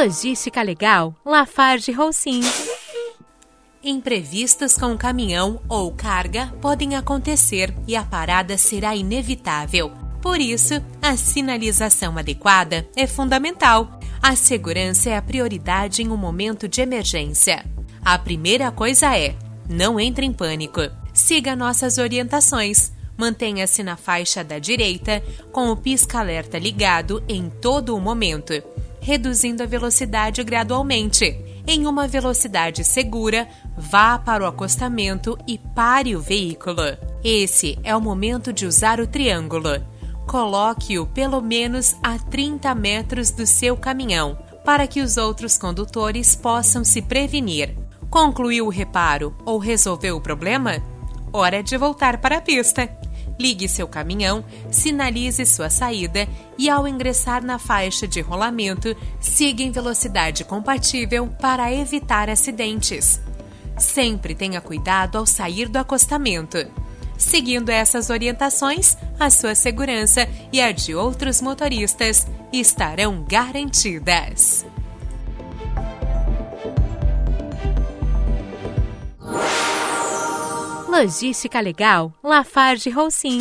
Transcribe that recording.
Logística Legal, Lafarge Holcim. Imprevistos com caminhão ou carga podem acontecer e a parada será inevitável. Por isso, a sinalização adequada é fundamental. A segurança é a prioridade em um momento de emergência. A primeira coisa é: não entre em pânico. Siga nossas orientações. Mantenha-se na faixa da direita, com o pisca-alerta ligado em todo o momento reduzindo a velocidade gradualmente. Em uma velocidade segura, vá para o acostamento e pare o veículo. Esse é o momento de usar o triângulo. Coloque-o pelo menos a 30 metros do seu caminhão, para que os outros condutores possam se prevenir. Concluiu o reparo ou resolveu o problema? Hora de voltar para a pista ligue seu caminhão, sinalize sua saída e, ao ingressar na faixa de rolamento, siga em velocidade compatível para evitar acidentes. Sempre tenha cuidado ao sair do acostamento. Seguindo essas orientações, a sua segurança e a de outros motoristas estarão garantidas. Logística Legal, Lafarge Roussin.